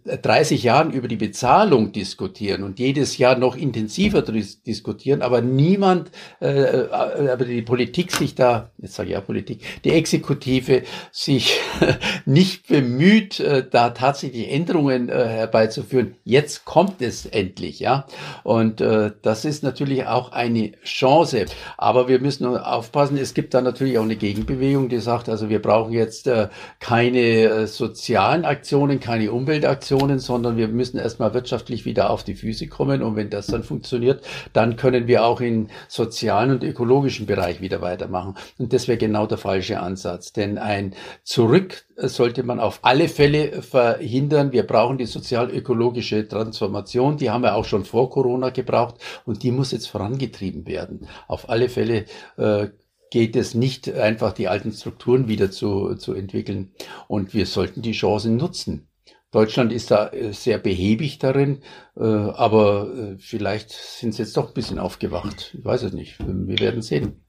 30 Jahren über die Bezahlung diskutieren und jedes Jahr noch intensiver diskutieren, aber niemand, äh, äh, aber die Politik sich da, jetzt sage ich ja Politik, die Exekutive sich nicht bemüht, bemüht, äh, da tatsächlich Änderungen äh, herbeizuführen. Jetzt kommt es endlich, ja. Und äh, das ist natürlich auch eine Chance. Aber wir müssen aufpassen, es gibt da natürlich auch eine Gegenbewegung, die sagt, also wir brauchen jetzt äh, keine äh, sozialen Aktionen, keine Umweltaktionen, sondern wir müssen erstmal wirtschaftlich wieder auf die Füße kommen. Und wenn das dann funktioniert, dann können wir auch im sozialen und ökologischen Bereich wieder weitermachen. Und das wäre genau der falsche Ansatz. Denn ein Zurück sollte man auf alle Fälle verhindern. Wir brauchen die sozial-ökologische Transformation. Die haben wir auch schon vor Corona gebraucht und die muss jetzt vorangetrieben werden. Auf alle Fälle äh, geht es nicht einfach, die alten Strukturen wieder zu, zu entwickeln. Und wir sollten die Chancen nutzen. Deutschland ist da äh, sehr behäbig darin, äh, aber äh, vielleicht sind sie jetzt doch ein bisschen aufgewacht. Ich weiß es nicht. Wir werden sehen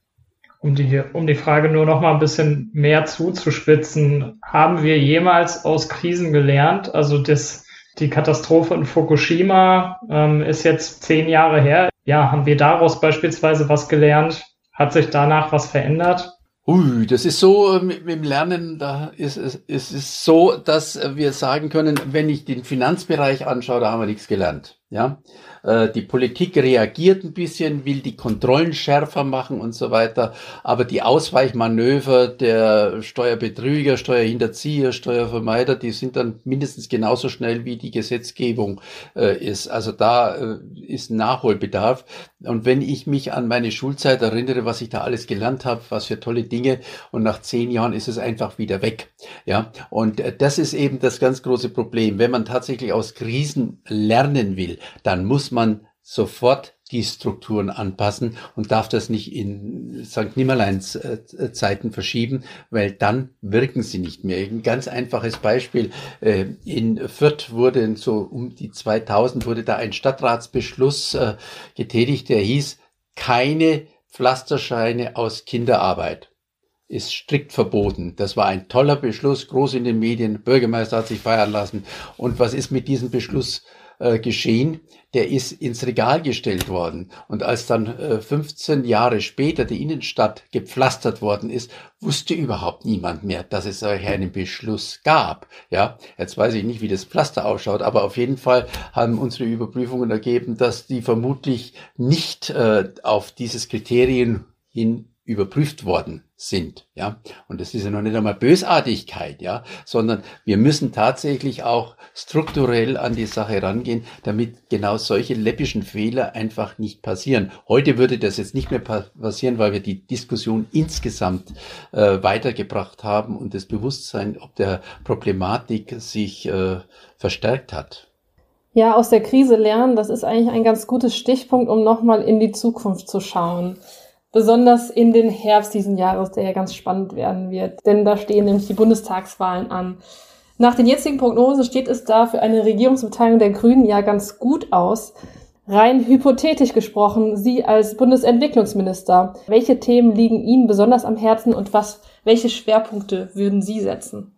um die, um die Frage nur noch mal ein bisschen mehr zuzuspitzen, haben wir jemals aus Krisen gelernt? Also das, die Katastrophe in Fukushima ähm, ist jetzt zehn Jahre her. Ja, haben wir daraus beispielsweise was gelernt? Hat sich danach was verändert? Ui, das ist so äh, mit, mit dem Lernen, da ist es ist, ist so, dass wir sagen können, wenn ich den Finanzbereich anschaue, da haben wir nichts gelernt. Ja, äh, die Politik reagiert ein bisschen, will die Kontrollen schärfer machen und so weiter. Aber die Ausweichmanöver der Steuerbetrüger, Steuerhinterzieher, Steuervermeider, die sind dann mindestens genauso schnell wie die Gesetzgebung äh, ist. Also da äh, ist Nachholbedarf. Und wenn ich mich an meine Schulzeit erinnere, was ich da alles gelernt habe, was für tolle Dinge, und nach zehn Jahren ist es einfach wieder weg. Ja, und äh, das ist eben das ganz große Problem. Wenn man tatsächlich aus Krisen lernen will, dann muss man sofort die Strukturen anpassen und darf das nicht in St. Nimmerleins äh, Zeiten verschieben, weil dann wirken sie nicht mehr. Ein ganz einfaches Beispiel. Äh, in Fürth wurde so um die 2000 wurde da ein Stadtratsbeschluss äh, getätigt, der hieß, keine Pflasterscheine aus Kinderarbeit ist strikt verboten. Das war ein toller Beschluss, groß in den Medien. Bürgermeister hat sich feiern lassen. Und was ist mit diesem Beschluss äh, geschehen, der ist ins Regal gestellt worden. Und als dann äh, 15 Jahre später die Innenstadt gepflastert worden ist, wusste überhaupt niemand mehr, dass es solch einen Beschluss gab. Ja, jetzt weiß ich nicht, wie das Pflaster ausschaut, aber auf jeden Fall haben unsere Überprüfungen ergeben, dass die vermutlich nicht äh, auf dieses Kriterien hin überprüft worden sind, ja. Und das ist ja noch nicht einmal Bösartigkeit, ja, sondern wir müssen tatsächlich auch strukturell an die Sache rangehen, damit genau solche läppischen Fehler einfach nicht passieren. Heute würde das jetzt nicht mehr passieren, weil wir die Diskussion insgesamt äh, weitergebracht haben und das Bewusstsein ob der Problematik sich äh, verstärkt hat. Ja, aus der Krise lernen, das ist eigentlich ein ganz gutes Stichpunkt, um nochmal in die Zukunft zu schauen besonders in den Herbst diesen Jahres, der ja ganz spannend werden wird. Denn da stehen nämlich die Bundestagswahlen an. Nach den jetzigen Prognosen steht es da für eine Regierungsbeteiligung der Grünen ja ganz gut aus. Rein hypothetisch gesprochen, Sie als Bundesentwicklungsminister, welche Themen liegen Ihnen besonders am Herzen und was, welche Schwerpunkte würden Sie setzen?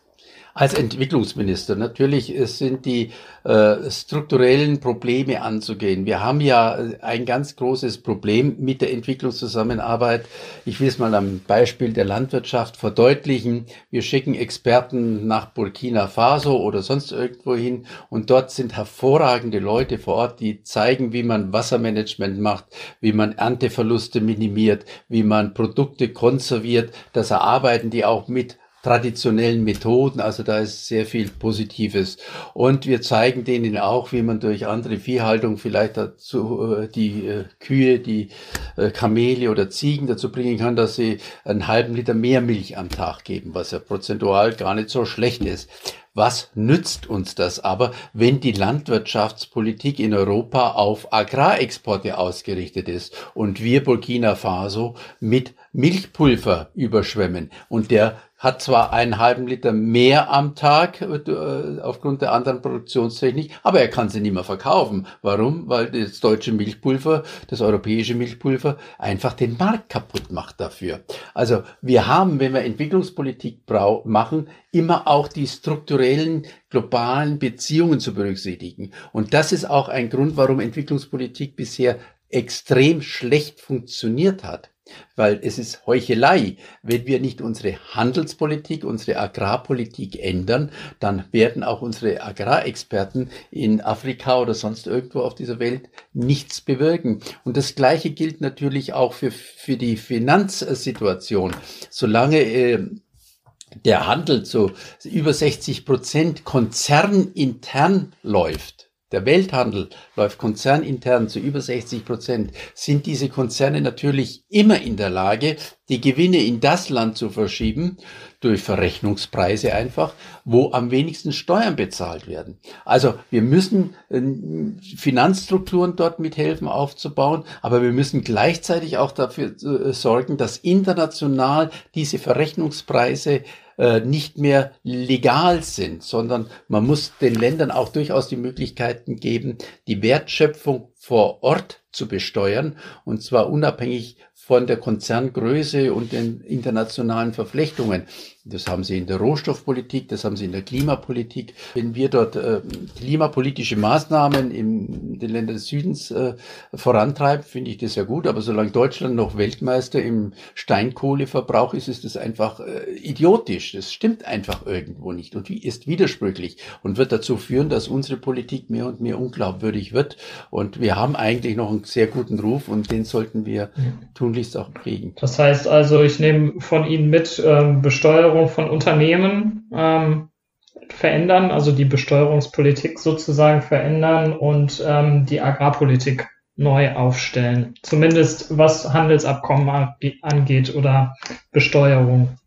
Als Entwicklungsminister natürlich sind die äh, strukturellen Probleme anzugehen. Wir haben ja ein ganz großes Problem mit der Entwicklungszusammenarbeit. Ich will es mal am Beispiel der Landwirtschaft verdeutlichen. Wir schicken Experten nach Burkina Faso oder sonst irgendwo hin und dort sind hervorragende Leute vor Ort, die zeigen, wie man Wassermanagement macht, wie man Ernteverluste minimiert, wie man Produkte konserviert. Das erarbeiten die auch mit traditionellen Methoden. Also da ist sehr viel Positives. Und wir zeigen denen auch, wie man durch andere Viehhaltung vielleicht dazu äh, die äh, Kühe, die äh, Kamele oder Ziegen dazu bringen kann, dass sie einen halben Liter mehr Milch am Tag geben, was ja prozentual gar nicht so schlecht ist. Was nützt uns das aber, wenn die Landwirtschaftspolitik in Europa auf Agrarexporte ausgerichtet ist und wir Burkina Faso mit Milchpulver überschwemmen und der hat zwar einen halben Liter mehr am Tag äh, aufgrund der anderen Produktionstechnik, aber er kann sie nicht mehr verkaufen. Warum? Weil das deutsche Milchpulver, das europäische Milchpulver einfach den Markt kaputt macht dafür. Also wir haben, wenn wir Entwicklungspolitik machen, immer auch die strukturellen globalen Beziehungen zu berücksichtigen. Und das ist auch ein Grund, warum Entwicklungspolitik bisher extrem schlecht funktioniert hat. Weil es ist Heuchelei. Wenn wir nicht unsere Handelspolitik, unsere Agrarpolitik ändern, dann werden auch unsere Agrarexperten in Afrika oder sonst irgendwo auf dieser Welt nichts bewirken. Und das Gleiche gilt natürlich auch für, für die Finanzsituation. Solange äh, der Handel zu über 60 Prozent konzernintern läuft, der Welthandel läuft konzernintern zu über 60 Prozent, sind diese Konzerne natürlich immer in der Lage, die Gewinne in das Land zu verschieben, durch Verrechnungspreise einfach, wo am wenigsten Steuern bezahlt werden. Also wir müssen äh, Finanzstrukturen dort mithelfen aufzubauen, aber wir müssen gleichzeitig auch dafür äh, sorgen, dass international diese Verrechnungspreise äh, nicht mehr legal sind, sondern man muss den Ländern auch durchaus die Möglichkeiten geben, die Wertschöpfung vor Ort zu besteuern, und zwar unabhängig von der Konzerngröße und den internationalen Verflechtungen. Das haben sie in der Rohstoffpolitik, das haben sie in der Klimapolitik. Wenn wir dort äh, klimapolitische Maßnahmen in den Ländern des Südens äh, vorantreiben, finde ich das ja gut. Aber solange Deutschland noch Weltmeister im Steinkohleverbrauch ist, ist das einfach äh, idiotisch. Das stimmt einfach irgendwo nicht und ist widersprüchlich und wird dazu führen, dass unsere Politik mehr und mehr unglaubwürdig wird. Und wir haben eigentlich noch einen sehr guten Ruf und den sollten wir tunlichst auch pflegen. Das heißt also, ich nehme von Ihnen mit ähm, Besteuerung Besteuerung von Unternehmen ähm, verändern, also die Besteuerungspolitik sozusagen verändern und ähm, die Agrarpolitik neu aufstellen. Zumindest was Handelsabkommen angeht oder Besteuerung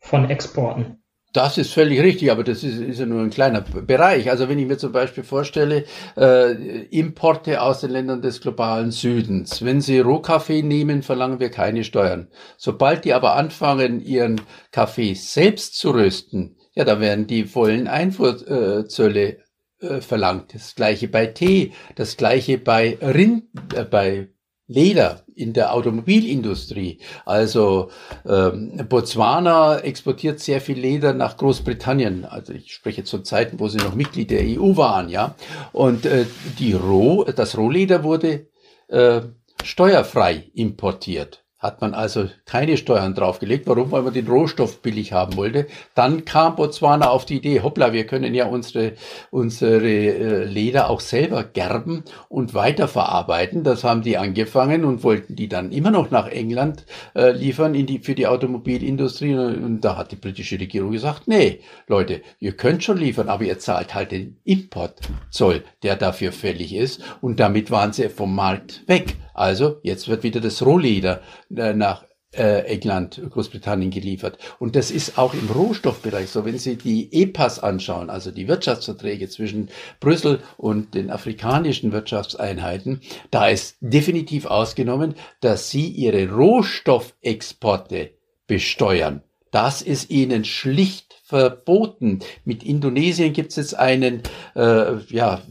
von Exporten. Das ist völlig richtig, aber das ist, ist ja nur ein kleiner Bereich. Also wenn ich mir zum Beispiel vorstelle, äh, Importe aus den Ländern des globalen Südens. Wenn Sie Rohkaffee nehmen, verlangen wir keine Steuern. Sobald die aber anfangen, ihren Kaffee selbst zu rösten, ja, da werden die vollen Einfuhrzölle äh, verlangt. Das gleiche bei Tee, das gleiche bei Rind, äh, bei Leder in der Automobilindustrie. Also ähm, Botswana exportiert sehr viel Leder nach Großbritannien. Also ich spreche zu Zeiten, wo sie noch Mitglied der EU waren, ja. Und äh, die Roh, das Rohleder wurde äh, steuerfrei importiert hat man also keine Steuern draufgelegt. Warum? Weil man den Rohstoff billig haben wollte. Dann kam Botswana auf die Idee, hoppla, wir können ja unsere, unsere äh, Leder auch selber gerben und weiterverarbeiten. Das haben die angefangen und wollten die dann immer noch nach England äh, liefern in die, für die Automobilindustrie. Und da hat die britische Regierung gesagt, nee, Leute, ihr könnt schon liefern, aber ihr zahlt halt den Importzoll, der dafür fällig ist. Und damit waren sie vom Markt weg. Also jetzt wird wieder das Rohleder nach äh, England, Großbritannien geliefert. Und das ist auch im Rohstoffbereich so. Wenn Sie die EPAs anschauen, also die Wirtschaftsverträge zwischen Brüssel und den afrikanischen Wirtschaftseinheiten, da ist definitiv ausgenommen, dass Sie Ihre Rohstoffexporte besteuern. Das ist ihnen schlicht verboten. Mit Indonesien gibt es jetzt einen äh, ja,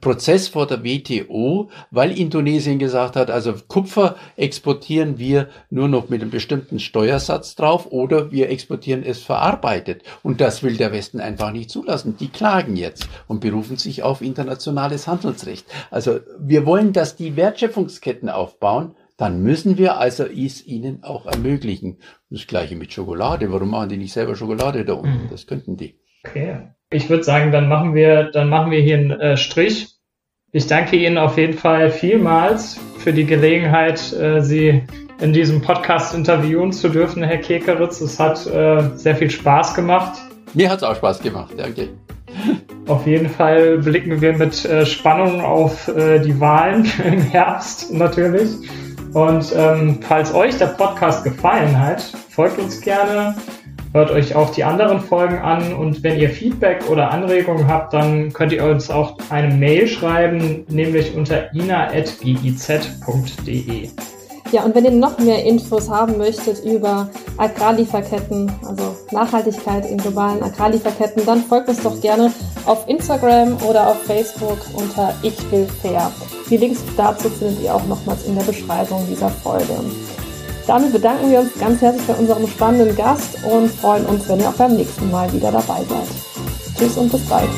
Prozess vor der WTO, weil Indonesien gesagt hat, also Kupfer exportieren wir nur noch mit einem bestimmten Steuersatz drauf oder wir exportieren es verarbeitet. Und das will der Westen einfach nicht zulassen. Die klagen jetzt und berufen sich auf internationales Handelsrecht. Also wir wollen, dass die Wertschöpfungsketten aufbauen, dann müssen wir also es ihnen auch ermöglichen. Das gleiche mit Schokolade. Warum machen die nicht selber Schokolade da unten? Mhm. Das könnten die. Okay. Ich würde sagen, dann machen wir, dann machen wir hier einen äh, Strich. Ich danke Ihnen auf jeden Fall vielmals für die Gelegenheit, äh, Sie in diesem Podcast interviewen zu dürfen, Herr Kekeritz. Es hat äh, sehr viel Spaß gemacht. Mir hat es auch Spaß gemacht, danke. Auf jeden Fall blicken wir mit äh, Spannung auf äh, die Wahlen im Herbst natürlich. Und ähm, falls euch der Podcast gefallen hat, folgt uns gerne, Hört euch auch die anderen Folgen an und wenn ihr Feedback oder Anregungen habt, dann könnt ihr uns auch eine Mail schreiben, nämlich unter ina.giz.de. Ja, und wenn ihr noch mehr Infos haben möchtet über Agrarlieferketten, also Nachhaltigkeit in globalen Agrarlieferketten, dann folgt uns doch gerne auf Instagram oder auf Facebook unter Ich will fair. Die Links dazu findet ihr auch nochmals in der Beschreibung dieser Folge. Damit bedanken wir uns ganz herzlich bei unserem spannenden Gast und freuen uns, wenn ihr auch beim nächsten Mal wieder dabei seid. Tschüss und bis bald.